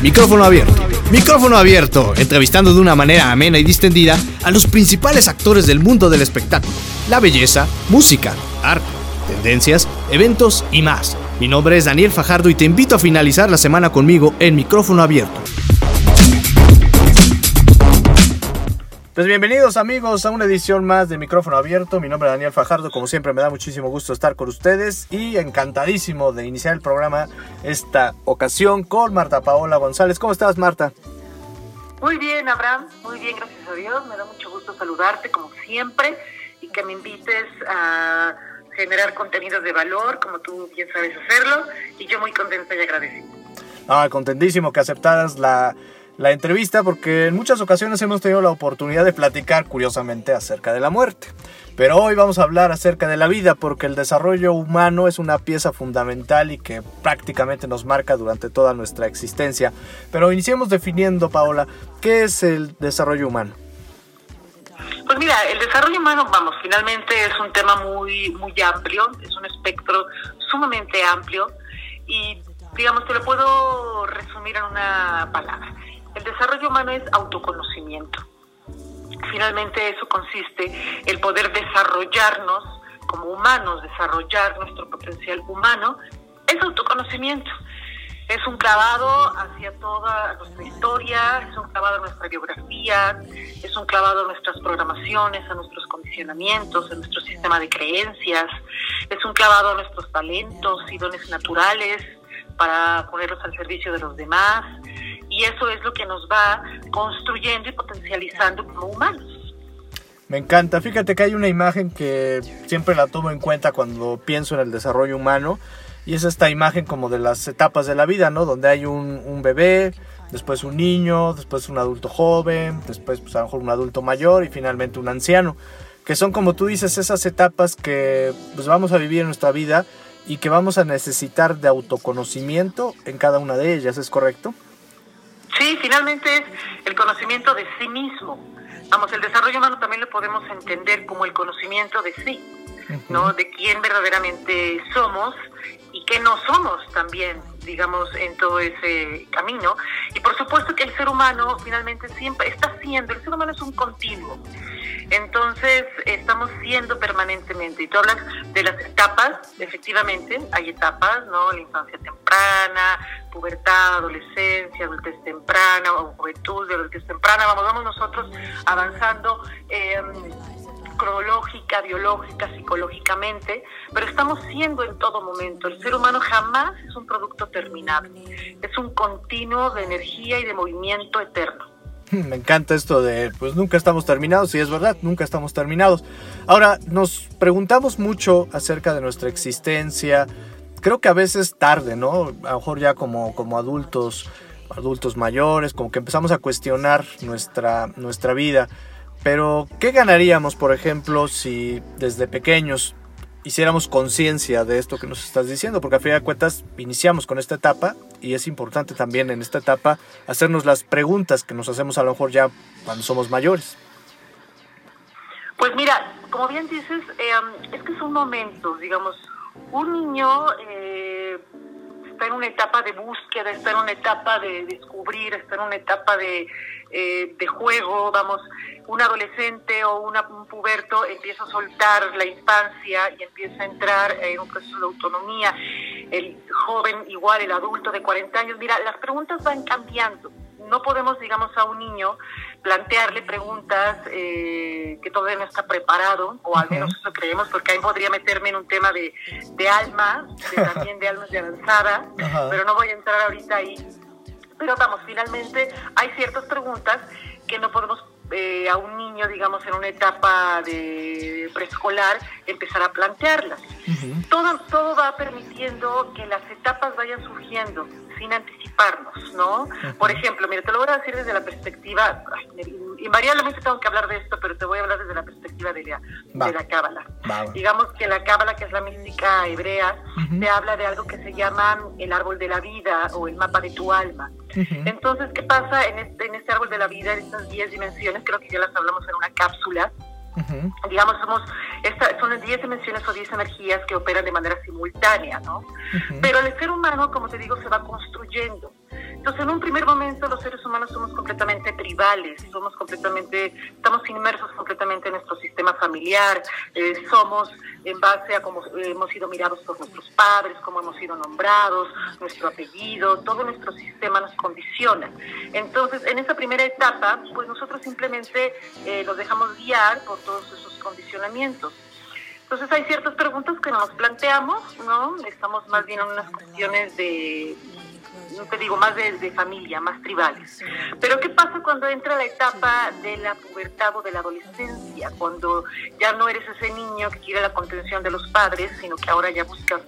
Micrófono abierto. Micrófono abierto, entrevistando de una manera amena y distendida a los principales actores del mundo del espectáculo, la belleza, música, arte, tendencias, eventos y más. Mi nombre es Daniel Fajardo y te invito a finalizar la semana conmigo en Micrófono abierto. Pues bienvenidos amigos a una edición más de Micrófono Abierto. Mi nombre es Daniel Fajardo. Como siempre me da muchísimo gusto estar con ustedes y encantadísimo de iniciar el programa esta ocasión con Marta Paola González. ¿Cómo estás Marta? Muy bien Abraham, muy bien, gracias a Dios. Me da mucho gusto saludarte como siempre y que me invites a generar contenidos de valor como tú bien sabes hacerlo y yo muy contenta y agradecida. Ah, contentísimo que aceptaras la la entrevista porque en muchas ocasiones hemos tenido la oportunidad de platicar curiosamente acerca de la muerte. Pero hoy vamos a hablar acerca de la vida porque el desarrollo humano es una pieza fundamental y que prácticamente nos marca durante toda nuestra existencia. Pero iniciemos definiendo, Paola, ¿qué es el desarrollo humano? Pues mira, el desarrollo humano, vamos, finalmente es un tema muy, muy amplio, es un espectro sumamente amplio y digamos, te lo puedo resumir en una palabra. El desarrollo humano es autoconocimiento. Finalmente eso consiste en poder desarrollarnos como humanos, desarrollar nuestro potencial humano, es autoconocimiento. Es un clavado hacia toda nuestra historia, es un clavado a nuestra biografía, es un clavado a nuestras programaciones, a nuestros condicionamientos, a nuestro sistema de creencias, es un clavado a nuestros talentos y dones naturales para ponerlos al servicio de los demás, y eso es lo que nos va construyendo y potencializando como humanos. Me encanta, fíjate que hay una imagen que siempre la tomo en cuenta cuando pienso en el desarrollo humano y es esta imagen como de las etapas de la vida, ¿no? Donde hay un, bebé, después un niño, después un adulto joven, después pues a lo mejor un adulto mayor y finalmente un anciano, que son como tú dices esas etapas que pues vamos a vivir en nuestra vida y que vamos a necesitar de autoconocimiento en cada una de ellas, ¿es correcto? Sí, finalmente es el conocimiento de sí mismo. Vamos, el desarrollo humano también lo podemos entender como el conocimiento de sí, ¿no? De quién verdaderamente somos y qué no somos también, digamos, en todo ese camino. Y por supuesto que el ser humano finalmente siempre está siendo, el ser humano es un continuo. Entonces, estamos siendo permanentemente. Y tú hablas de las etapas, efectivamente, hay etapas, ¿no? La infancia temprana, pubertad, adolescencia, adultez temprana, o juventud, de adultez temprana. Vamos, vamos nosotros avanzando. Eh, cronológica, biológica, psicológicamente, pero estamos siendo en todo momento. El ser humano jamás es un producto terminable, es un continuo de energía y de movimiento eterno. Me encanta esto de, pues nunca estamos terminados, y es verdad, nunca estamos terminados. Ahora, nos preguntamos mucho acerca de nuestra existencia, creo que a veces tarde, ¿no? A lo mejor ya como, como adultos, adultos mayores, como que empezamos a cuestionar nuestra, nuestra vida. Pero, ¿qué ganaríamos, por ejemplo, si desde pequeños hiciéramos conciencia de esto que nos estás diciendo? Porque a fin de cuentas iniciamos con esta etapa y es importante también en esta etapa hacernos las preguntas que nos hacemos a lo mejor ya cuando somos mayores. Pues mira, como bien dices, eh, es que son momentos, digamos, un niño eh, está en una etapa de búsqueda, está en una etapa de descubrir, está en una etapa de, eh, de juego, vamos, un adolescente o un puberto empieza a soltar la infancia y empieza a entrar en un proceso de autonomía, el joven igual, el adulto de 40 años, mira, las preguntas van cambiando no podemos, digamos, a un niño plantearle preguntas eh, que todavía no está preparado, o al menos eso creemos, porque ahí podría meterme en un tema de, de alma, también de almas de avanzada, pero no voy a entrar ahorita ahí. Pero vamos, finalmente hay ciertas preguntas que no podemos eh, a un niño, digamos, en una etapa de preescolar, empezar a plantearlas. todo, todo va permitiendo que las etapas vayan surgiendo sin anticiparnos, ¿no? Por ejemplo, mira, te lo voy a decir desde la perspectiva, invariablemente tengo que hablar de esto, pero te voy a hablar desde la perspectiva de la, de la cábala. Digamos que la cábala, que es la mística hebrea, te habla de algo que se llama el árbol de la vida o el mapa de tu alma. Entonces, ¿qué pasa en este, en este árbol de la vida, en estas 10 dimensiones? Creo que ya las hablamos en una cápsula. Digamos, somos esta, son 10 dimensiones o 10 energías que operan de manera simultánea, ¿no? Pero el ser humano, como te digo, se va construyendo. Entonces, en un primer momento, los seres humanos somos completamente tribales, somos completamente, estamos inmersos completamente en nuestro sistema familiar, eh, somos en base a cómo hemos sido mirados por nuestros padres, cómo hemos sido nombrados, nuestro apellido, todo nuestro sistema nos condiciona. Entonces, en esa primera etapa, pues nosotros simplemente eh, nos dejamos guiar por todos esos condicionamientos. Entonces hay ciertas preguntas que nos planteamos, ¿no? Estamos más bien en unas cuestiones de, no te digo, más de, familia, más tribales. Pero ¿qué pasa cuando entra la etapa de la pubertad o de la adolescencia? Cuando ya no eres ese niño que quiere la contención de los padres, sino que ahora ya buscas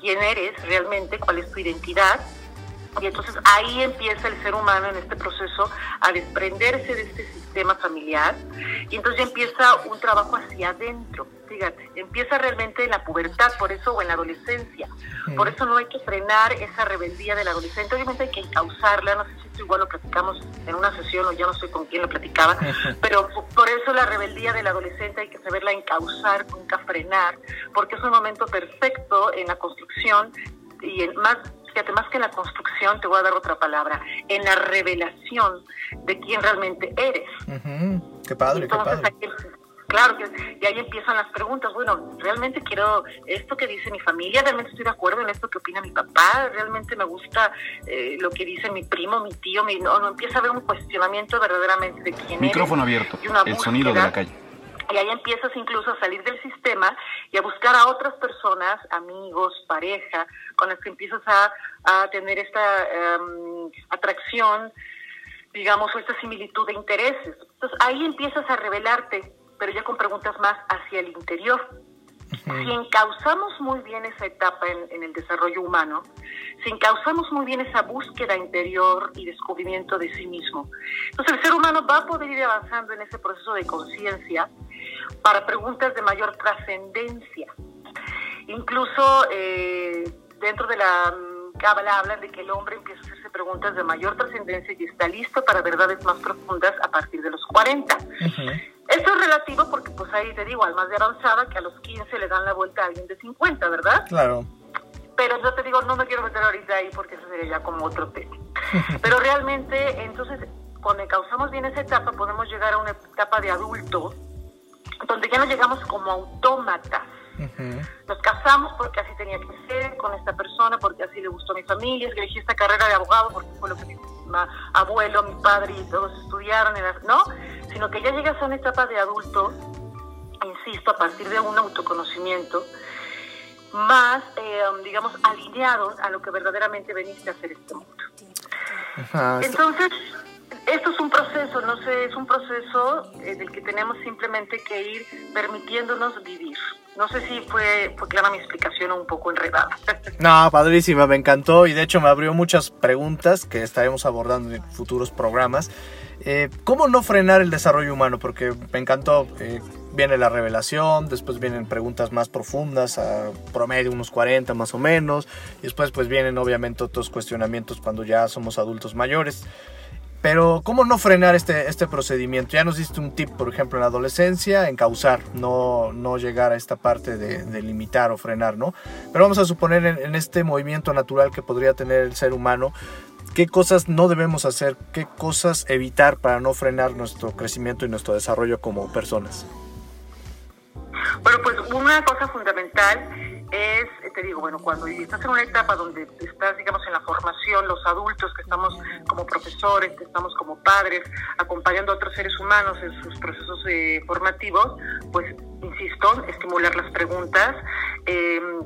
quién eres realmente, cuál es tu identidad. Y entonces ahí empieza el ser humano en este proceso a desprenderse de este sistema familiar. Y entonces ya empieza un trabajo hacia adentro fíjate, empieza realmente en la pubertad, por eso, o en la adolescencia. Por eso no hay que frenar esa rebeldía del adolescente, obviamente hay que encauzarla, no sé si esto igual lo platicamos en una sesión o ya no sé con quién lo platicaba, pero por eso la rebeldía del adolescente hay que saberla encauzar, nunca frenar, porque es un momento perfecto en la construcción y en más fíjate, más que en la construcción, te voy a dar otra palabra, en la revelación de quién realmente eres. Qué padre, qué padre. Claro, y ahí empiezan las preguntas. Bueno, realmente quiero esto que dice mi familia, realmente estoy de acuerdo en esto que opina mi papá, realmente me gusta eh, lo que dice mi primo, mi tío, mi, no, no empieza a haber un cuestionamiento verdaderamente de quién Micrófono abierto, el sonido de la calle. Y ahí empiezas incluso a salir del sistema y a buscar a otras personas, amigos, pareja, con las que empiezas a, a tener esta em, atracción, digamos, o esta similitud de intereses. Entonces ahí empiezas a revelarte pero ya con preguntas más hacia el interior. Si encauzamos muy bien esa etapa en, el desarrollo humano, si encauzamos muy bien esa búsqueda interior y descubrimiento de sí mismo, entonces el ser humano va a poder ir avanzando en ese proceso de conciencia para preguntas de mayor trascendencia. Incluso eh, dentro de la Cábala hablan de que el hombre empieza a hacerse preguntas de mayor trascendencia y está listo para verdades más profundas a partir de los 40. Esto es relativo porque pues ahí te digo, al más de avanzada que a los 15 le dan la vuelta a alguien de 50, ¿verdad? Claro. Pero yo te digo, no me quiero meter ahorita ahí porque eso sería ya como otro tema. Pero realmente, entonces, cuando causamos bien esa etapa, podemos llegar a una etapa de adulto donde ya no llegamos como autómatas. Nos casamos porque así tenía que ser con esta persona, porque así le gustó a mi familia, es que elegí esta carrera de abogado porque fue lo que mi abuelo, mi padre y todos estudiaron, ¿no? Sino que ya llegas a una etapa de adulto, insisto, a partir de un autoconocimiento, más, eh, digamos, alineado a lo que verdaderamente veniste a hacer este mundo. Entonces, esto es un proceso, no sé, es un proceso en el que tenemos simplemente que ir permitiéndonos vivir. No sé si fue, fue clara mi explicación o un poco enredada. No, padrísima, me encantó y de hecho me abrió muchas preguntas que estaremos abordando en futuros programas. Eh, ¿Cómo no frenar el desarrollo humano? Porque me encantó, eh, viene la revelación, después vienen preguntas más profundas, a promedio unos 40 más o menos, y después pues vienen obviamente otros cuestionamientos cuando ya somos adultos mayores. Pero, ¿cómo no frenar este, este procedimiento? Ya nos diste un tip, por ejemplo, en la adolescencia, en causar, no, no llegar a esta parte de, limitar o frenar, ¿no? Pero vamos a suponer en, este movimiento natural que podría tener el ser humano, ¿qué cosas no debemos hacer? ¿Qué cosas evitar para no frenar nuestro crecimiento y nuestro desarrollo como personas? Bueno, pues una cosa fundamental es, te digo, bueno, cuando estás en una etapa donde estás, digamos, en la formación, los adultos que estamos como profesores, que estamos como padres, acompañando a otros seres humanos en sus procesos eh, formativos, pues, insisto, estimular las preguntas, em,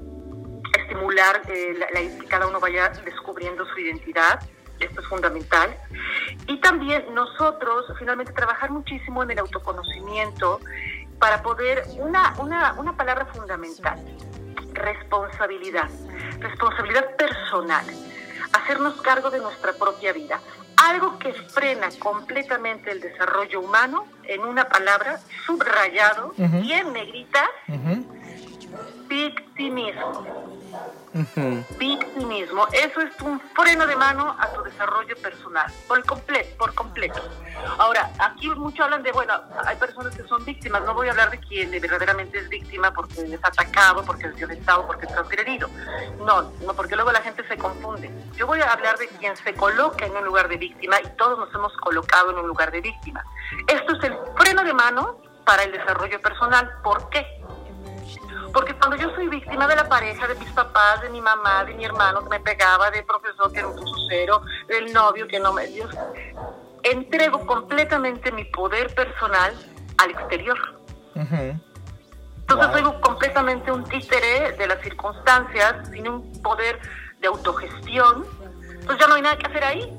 estimular eh, que cada uno vaya descubriendo su identidad, esto es fundamental. Y también nosotros, finalmente, trabajar muchísimo en el autoconocimiento para poder, una, una, una palabra fundamental, responsabilidad, responsabilidad personal, hacernos cargo de nuestra propia vida. Algo que frena completamente el desarrollo humano, en una palabra, subrayado, y en negrita, victimismo. Victimismo. Eso es un freno de mano a tu desarrollo personal, por completo, por completo. Ahora, aquí mucho hablan de, bueno, hay personas que son víctimas. No voy a hablar de quien verdaderamente es víctima porque es atacado, porque es violentado, porque es transgredido. No, no, porque luego la gente se confunde. Yo voy a hablar de quien se coloca en un lugar de víctima y todos nos hemos colocado en un lugar de víctima. Esto es el freno de mano para el desarrollo personal. ¿Por qué? Porque cuando yo soy víctima de la pareja, de mis papás, de mi mamá, de mi hermano que me pegaba, del profesor que era un cero, del novio que no me dio, entrego completamente mi poder personal al exterior. Entonces soy completamente un títere de las circunstancias, sin un poder de autogestión. Entonces ya no hay nada que hacer ahí.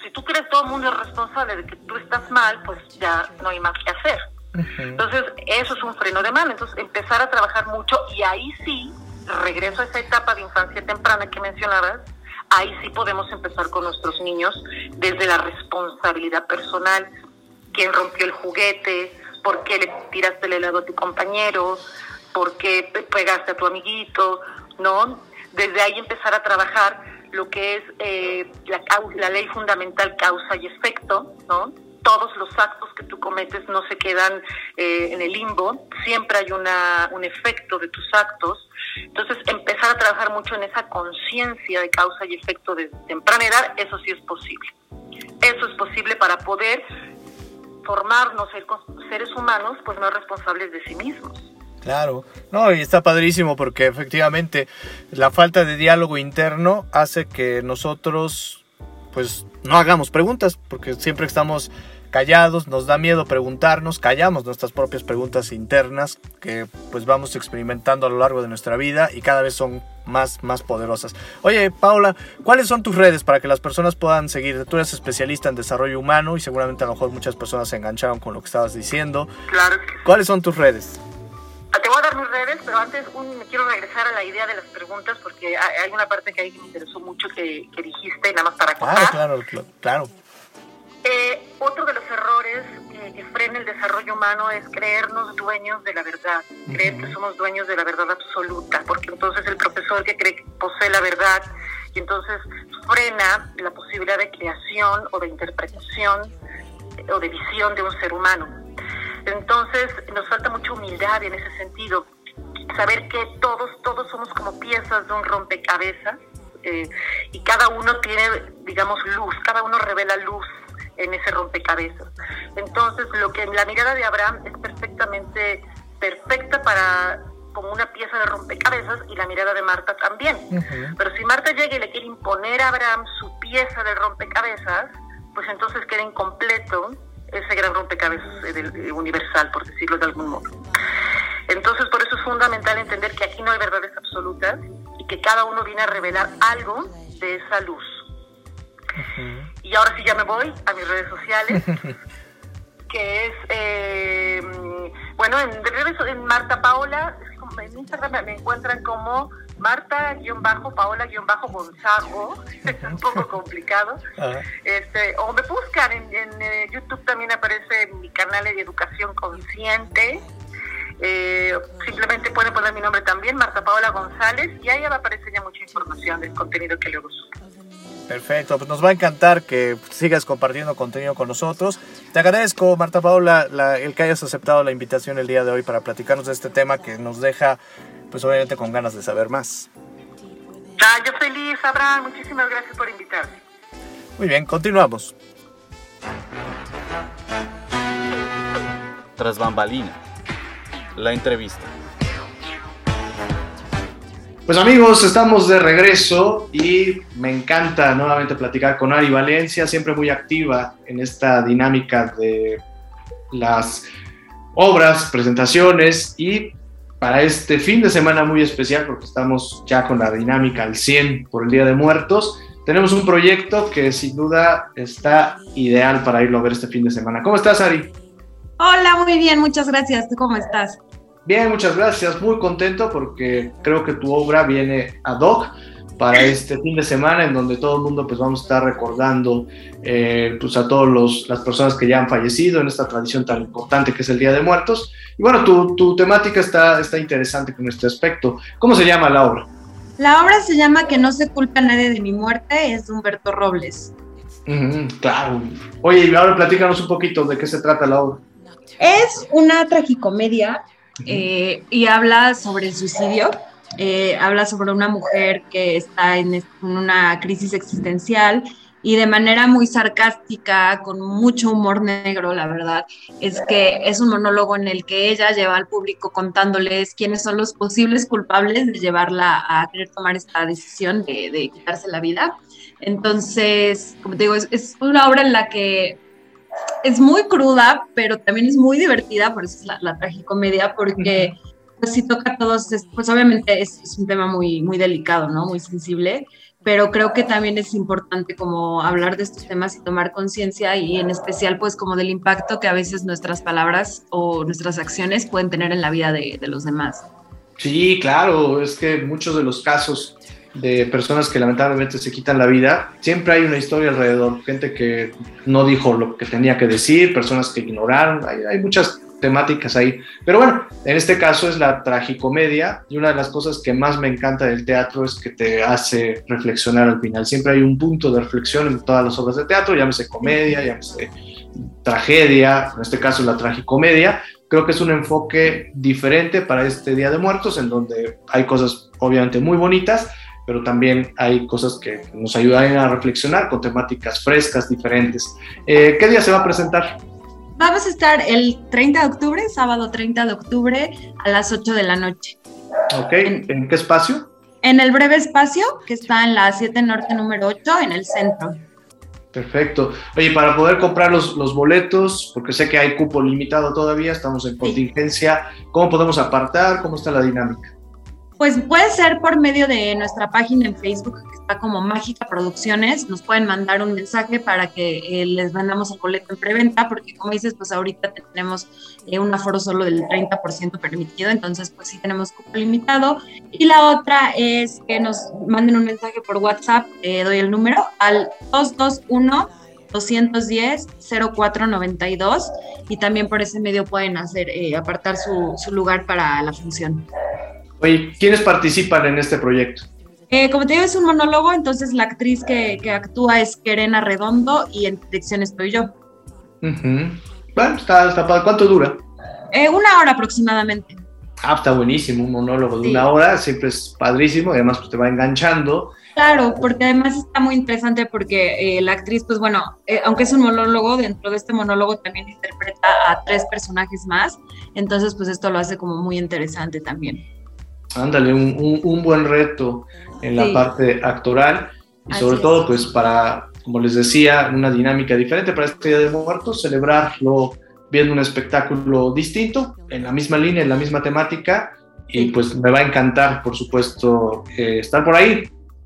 Si tú crees todo el mundo es responsable de que tú estás mal, pues ya no hay más que hacer. Entonces, eso es un freno de mano. Entonces, empezar a trabajar mucho y ahí sí, regreso a esa etapa de infancia temprana que mencionabas, ahí sí podemos empezar con nuestros niños desde la responsabilidad personal. ¿Quién rompió el juguete? ¿Por qué le tiraste el helado a tu compañero? ¿Por qué pegaste a tu amiguito? ¿No? Desde ahí empezar a trabajar lo que es eh, la, la ley fundamental causa y efecto, ¿no? Todos los actos que tú cometes no se quedan eh, en el limbo, siempre hay una, un efecto de tus actos. Entonces, empezar a trabajar mucho en esa conciencia de causa y efecto de temprana edad, eso sí es posible. Eso es posible para poder formarnos, ser seres humanos, pues no responsables de sí mismos. Claro, no, y está padrísimo porque efectivamente la falta de diálogo interno hace que nosotros pues no hagamos preguntas, porque siempre estamos callados, nos da miedo preguntarnos, callamos nuestras propias preguntas internas que pues vamos experimentando a lo largo de nuestra vida y cada vez son más, más poderosas. Oye, Paula, ¿cuáles son tus redes para que las personas puedan seguir? Tú eres especialista en desarrollo humano y seguramente a lo mejor muchas personas se engancharon con lo que estabas diciendo. Claro. ¿Cuáles son tus redes? Mis redes, pero antes me quiero regresar a la idea de las preguntas porque hay una parte que ahí me interesó mucho que, dijiste, nada más para contar. Claro, claro, claro. Eh, otro de los errores que frena el desarrollo humano es creernos dueños de la verdad, creer que somos dueños de la verdad absoluta, porque entonces el profesor que cree que posee la verdad y entonces frena la posibilidad de creación o de interpretación o de visión de un ser humano. Entonces nos falta mucha humildad en ese sentido, saber que todos, todos somos como piezas de un rompecabezas eh, y cada uno tiene, digamos, luz, cada uno revela luz en ese rompecabezas. Entonces, lo que la mirada de Abraham es perfectamente perfecta para como una pieza de rompecabezas y la mirada de Marta también. Pero si Marta llega y le quiere imponer a Abraham su pieza de rompecabezas, pues entonces queda incompleto ese gran rompecabezas universal, por decirlo de algún modo. Entonces, por eso es fundamental entender que aquí no hay verdades absolutas y que cada uno viene a revelar algo de esa luz. Y ahora sí ya me voy a mis redes sociales, que es, eh, bueno, en, en Marta Paola, en Instagram me encuentran como Marta-Paola-Gonzago, es un poco complicado, este, o me buscan en, eh, YouTube también aparece mi canal de educación consciente, eh, simplemente pueden poner mi nombre también, Marta Paola González, y ahí va a aparecer ya mucha información del contenido que luego subo. Perfecto, pues nos va a encantar que sigas compartiendo contenido con nosotros. Te agradezco, Marta Paula, el que hayas aceptado la invitación el día de hoy para platicarnos de este tema que nos deja, pues obviamente con ganas de saber más. Ah, yo feliz, Abraham, muchísimas gracias por invitarme. Muy bien, continuamos. Tras bambalina, la entrevista. Pues amigos, estamos de regreso y me encanta nuevamente platicar con Ari Valencia, siempre muy activa en esta dinámica de las obras, presentaciones y para este fin de semana muy especial, porque estamos ya con la dinámica al 100 por el Día de Muertos, tenemos un proyecto que sin duda está ideal para irlo a ver este fin de semana. ¿Cómo estás, Ari? Hola, muy bien, muchas gracias. ¿Tú cómo estás? Bien, muchas gracias. Muy contento porque creo que tu obra viene ad hoc para este fin de semana en donde todo el mundo pues vamos a estar recordando eh, pues a todas las personas que ya han fallecido en esta tradición tan importante que es el Día de Muertos. Y bueno, tu, tu temática está, está interesante con este aspecto. ¿Cómo se llama la obra? La obra se llama Que no se culpa a nadie de mi muerte, es de Humberto Robles. claro. Oye, y ahora platícanos un poquito de qué se trata la obra. Es una tragicomedia eh, y habla sobre el suicidio. Eh, habla sobre una mujer que está en, una crisis existencial y de manera muy sarcástica, con mucho humor negro, la verdad, es que es un monólogo en el que ella lleva al público contándoles quiénes son los posibles culpables de llevarla a querer tomar esta decisión de, quitarse la vida. Entonces, como te digo, es, una obra en la que es muy cruda, pero también es muy divertida, por eso es la, la tragicomedia, porque pues sí toca a todos, pues obviamente es, es, un tema muy, muy delicado, ¿no? Muy sensible, pero creo que también es importante como hablar de estos temas y tomar conciencia y en especial pues como del impacto que a veces nuestras palabras o nuestras acciones pueden tener en la vida de, de los demás. Sí, claro, es que muchos de los casos de personas que lamentablemente se quitan la vida, siempre hay una historia alrededor, gente que no dijo lo que tenía que decir, personas que ignoraron, hay, muchas temáticas ahí. Pero bueno, en este caso es la tragicomedia y una de las cosas que más me encanta del teatro es que te hace reflexionar al final. Siempre hay un punto de reflexión en todas las obras de teatro, llámese comedia, llámese tragedia, en este caso la tragicomedia. Creo que es un enfoque diferente para este Día de Muertos, en donde hay cosas obviamente muy bonitas, pero también hay cosas que nos ayudan a reflexionar con temáticas frescas, diferentes. Eh, ¿Qué día se va a presentar? Vamos a estar el 30 de octubre, sábado 30 de octubre, a las 8 de la noche. Ok, ¿en, qué espacio? En el breve espacio, que está en la 7 Norte número 8, en el centro. Perfecto. Oye, para poder comprar los, los, boletos, porque sé que hay cupo limitado todavía, estamos en contingencia, ¿cómo podemos apartar? ¿Cómo está la dinámica? Pues puede ser por medio de nuestra página en Facebook, que está como Mágica Producciones. Nos pueden mandar un mensaje para que eh, les vendamos el boleto en preventa, porque como dices, pues ahorita tenemos eh, un aforo solo del 30% permitido, entonces pues sí tenemos cupo limitado. Y la otra es que nos manden un mensaje por WhatsApp, eh, doy el número, al 221 210 0492 y también por ese medio pueden hacer apartar su lugar para la función. Oye, ¿quiénes participan en este proyecto? Eh, como te digo, es un monólogo, entonces la actriz que, actúa es Querena Redondo y en dirección estoy yo. Bueno, está, está ¿Cuánto dura? Eh, una hora aproximadamente. Ah, está buenísimo, un monólogo de una hora, siempre es padrísimo, y además pues, te va enganchando. Claro, porque además está muy interesante porque eh, la actriz, pues bueno, aunque es un monólogo, dentro de este monólogo también interpreta a tres personajes más, entonces pues esto lo hace como muy interesante también. Ándale, un, buen reto en la parte actoral y sobre todo pues para, como les decía, una dinámica diferente para este Día de Muertos, celebrarlo viendo un espectáculo distinto, en la misma línea, en la misma temática y pues me va a encantar, por supuesto, eh, estar por ahí.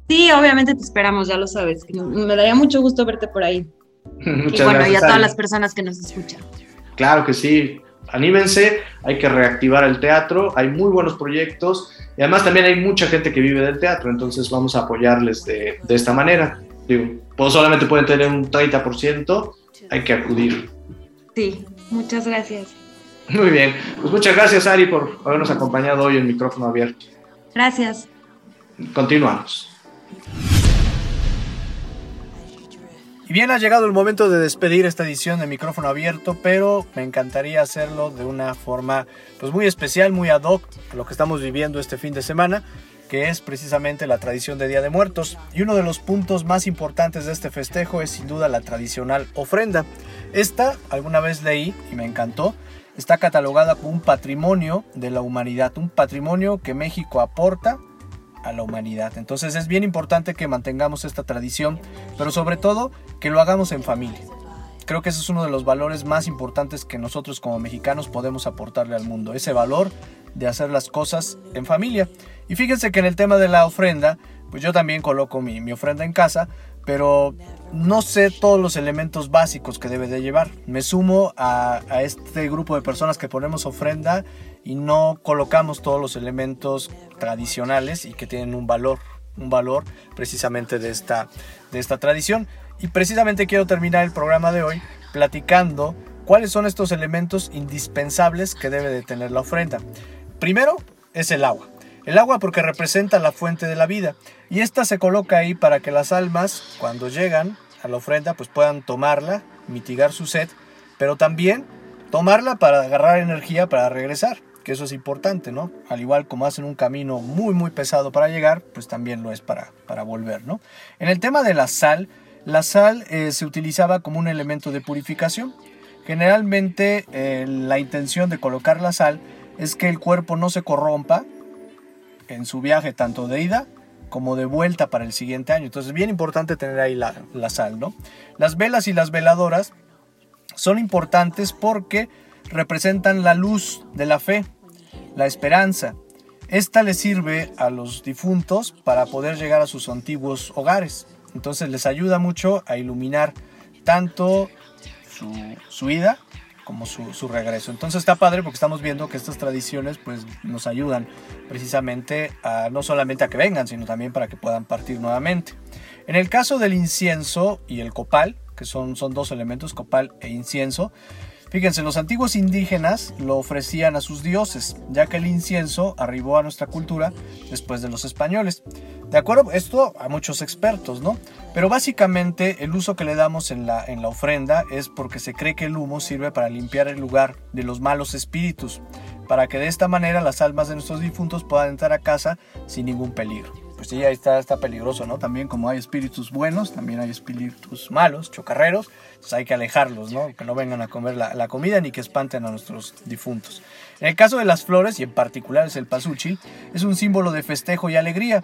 Sí, obviamente te esperamos, ya lo sabes. Me daría mucho gusto verte por ahí. Muchas y bueno, y a todas las personas que nos escuchan. Claro que sí anímense, hay que reactivar el teatro, hay muy buenos proyectos y además también hay mucha gente que vive del teatro, entonces vamos a apoyarles de, esta manera. Digo, pues solamente pueden tener un 30%, hay que acudir. Sí, muchas gracias. Muy bien, pues muchas gracias Ari por habernos acompañado hoy en micrófono abierto. Gracias. Continuamos. Y bien, ha llegado el momento de despedir esta edición de micrófono abierto, pero me encantaría hacerlo de una forma pues muy especial, muy ad hoc lo que estamos viviendo este fin de semana, que es precisamente la tradición de Día de Muertos. Y uno de los puntos más importantes de este festejo es sin duda la tradicional ofrenda. Esta, alguna vez leí y me encantó, está catalogada como un patrimonio de la humanidad, un patrimonio que México aporta a la humanidad. Entonces es bien importante que mantengamos esta tradición, pero sobre todo que lo hagamos en familia. Creo que ese es uno de los valores más importantes que nosotros como mexicanos podemos aportarle al mundo, ese valor de hacer las cosas en familia. Y fíjense que en el tema de la ofrenda, pues yo también coloco mi, ofrenda en casa, pero no sé todos los elementos básicos que debe de llevar. Me sumo a, este grupo de personas que ponemos ofrenda y no colocamos todos los elementos tradicionales y que tienen un valor un valor precisamente de esta, de esta tradición. Y precisamente quiero terminar el programa de hoy platicando cuáles son estos elementos indispensables que debe de tener la ofrenda. Primero es el agua. El agua porque representa la fuente de la vida y esta se coloca ahí para que las almas cuando llegan a la ofrenda pues puedan tomarla, mitigar su sed, pero también tomarla para agarrar energía para regresar, que eso es importante, ¿no? Al igual como hacen un camino muy muy pesado para llegar, pues también lo es para, para volver, ¿no? En el tema de la sal, la sal eh, se utilizaba como un elemento de purificación. Generalmente eh, la intención de colocar la sal es que el cuerpo no se corrompa en su viaje tanto de ida como de vuelta para el siguiente año. Entonces es bien importante tener ahí la, la sal, ¿no? Las velas y las veladoras son importantes porque representan la luz de la fe, la esperanza. Esta le sirve a los difuntos para poder llegar a sus antiguos hogares. Entonces les ayuda mucho a iluminar tanto su, su ida como su, su, regreso. Entonces está padre porque estamos viendo que estas tradiciones pues nos ayudan precisamente a no solamente a que vengan, sino también para que puedan partir nuevamente. En el caso del incienso y el copal, que son, son dos elementos, copal e incienso, Fíjense, los antiguos indígenas lo ofrecían a sus dioses, ya que el incienso arribó a nuestra cultura después de los españoles. De acuerdo, esto a muchos expertos, ¿no? Pero básicamente el uso que le damos en la, en la ofrenda es porque se cree que el humo sirve para limpiar el lugar de los malos espíritus, para que de esta manera las almas de nuestros difuntos puedan entrar a casa sin ningún peligro pues sí, ahí está, está peligroso, ¿no? También como hay espíritus buenos, también hay espíritus malos, chocarreros, pues hay que alejarlos, ¿no? Que no vengan a comer la, la, comida ni que espanten a nuestros difuntos. En el caso de las flores, y en particular es el pasuchi, es un símbolo de festejo y alegría.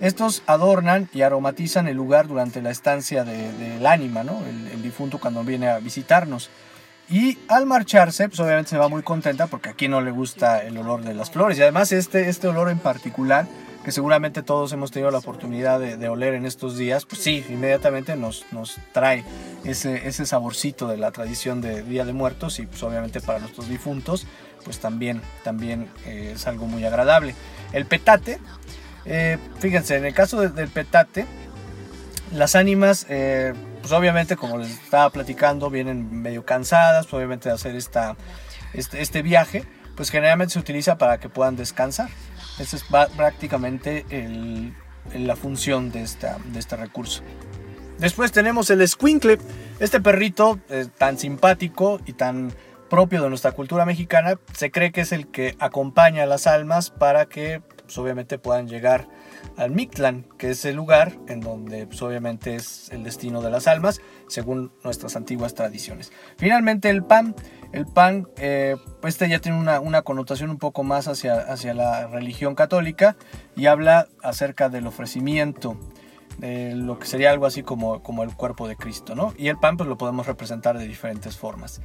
Estos adornan y aromatizan el lugar durante la estancia del de, ánima, ¿no? El, difunto cuando viene a visitarnos. Y al marcharse, pues obviamente se va muy contenta porque aquí no le gusta el olor de las flores. Y además este, este olor en particular que seguramente todos hemos tenido la oportunidad de, oler en estos días, pues sí, inmediatamente nos, nos trae ese, ese saborcito de la tradición de Día de Muertos y pues obviamente para nuestros difuntos, pues también, también eh, es algo muy agradable. El petate, eh, fíjense, en el caso de, del petate, las ánimas, eh, pues obviamente como les estaba platicando, vienen medio cansadas, obviamente de hacer esta, este, este viaje, pues generalmente se utiliza para que puedan descansar. Esa es prácticamente la función de, esta, de este recurso. Después tenemos el squinkle, este perrito eh, tan simpático y tan propio de nuestra cultura mexicana, se cree que es el que acompaña a las almas para que pues, obviamente puedan llegar al Mictlán, que es el lugar en donde pues, obviamente es el destino de las almas, según nuestras antiguas tradiciones. Finalmente el pan, el pan, eh, este ya tiene una, una, connotación un poco más hacia, hacia la religión católica y habla acerca del ofrecimiento, de lo que sería algo así como, como el cuerpo de Cristo, ¿no? Y el pan pues lo podemos representar de diferentes formas.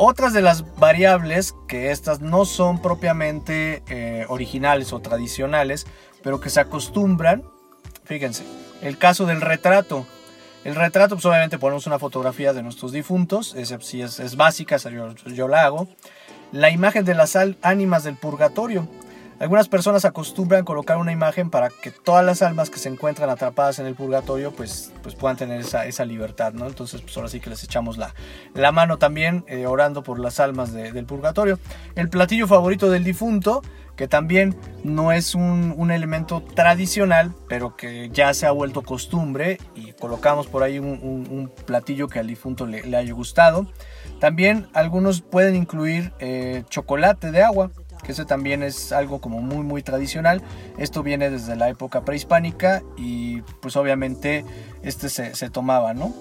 Otras de las variables, que estas no son propiamente eh, originales o tradicionales, pero que se acostumbran, fíjense, el caso del retrato. El retrato, pues obviamente ponemos una fotografía de nuestros difuntos, es, si es, básica, yo la hago. La imagen de las ánimas del purgatorio. Algunas personas acostumbran colocar una imagen para que todas las almas que se encuentran atrapadas en el purgatorio pues, pues puedan tener esa, esa libertad, ¿no? Entonces pues ahora sí que les echamos la, la mano también eh, orando por las almas de, del purgatorio. El platillo favorito del difunto, que también no es un, un, elemento tradicional, pero que ya se ha vuelto costumbre y colocamos por ahí un, platillo que al difunto le, le, haya gustado. También algunos pueden incluir eh, chocolate de agua, que ese también es algo como muy muy tradicional. Esto viene desde la época prehispánica y pues obviamente este se, tomaba, ¿no?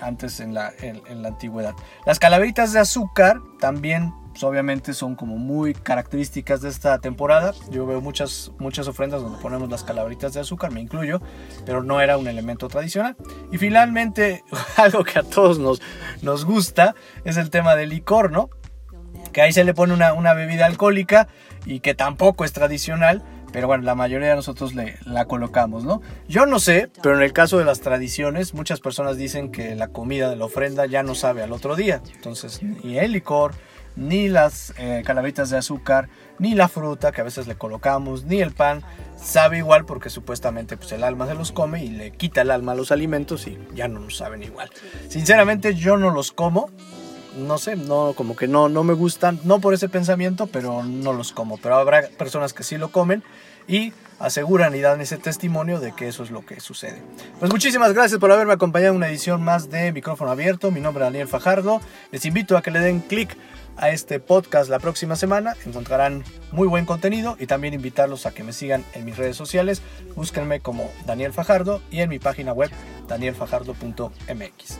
Antes en la, en, la, antigüedad. Las calaveritas de azúcar también pues obviamente son como muy características de esta temporada. Yo veo muchas, muchas ofrendas donde ponemos las calaveritas de azúcar, me incluyo, pero no era un elemento tradicional. Y finalmente, algo que a todos nos, nos gusta es el tema del licor, ¿no? Que ahí se le pone una, una, bebida alcohólica y que tampoco es tradicional, pero bueno, la mayoría de nosotros le, la colocamos, ¿no? Yo no sé, pero en el caso de las tradiciones, muchas personas dicen que la comida de la ofrenda ya no sabe al otro día, entonces ni el licor, ni las eh, calabritas de azúcar, ni la fruta que a veces le colocamos, ni el pan sabe igual porque supuestamente pues, el alma se los come y le quita el alma a los alimentos y ya no nos saben igual. Sinceramente yo no los como, no sé, no como que no no me gustan, no por ese pensamiento, pero no los como, pero habrá personas que sí lo comen y aseguran y dan ese testimonio de que eso es lo que sucede. Pues muchísimas gracias por haberme acompañado en una edición más de Micrófono Abierto. Mi nombre es Daniel Fajardo. Les invito a que le den clic a este podcast la próxima semana. Encontrarán muy buen contenido y también invitarlos a que me sigan en mis redes sociales. Búsquenme como Daniel Fajardo y en mi página web danielfajardo.mx.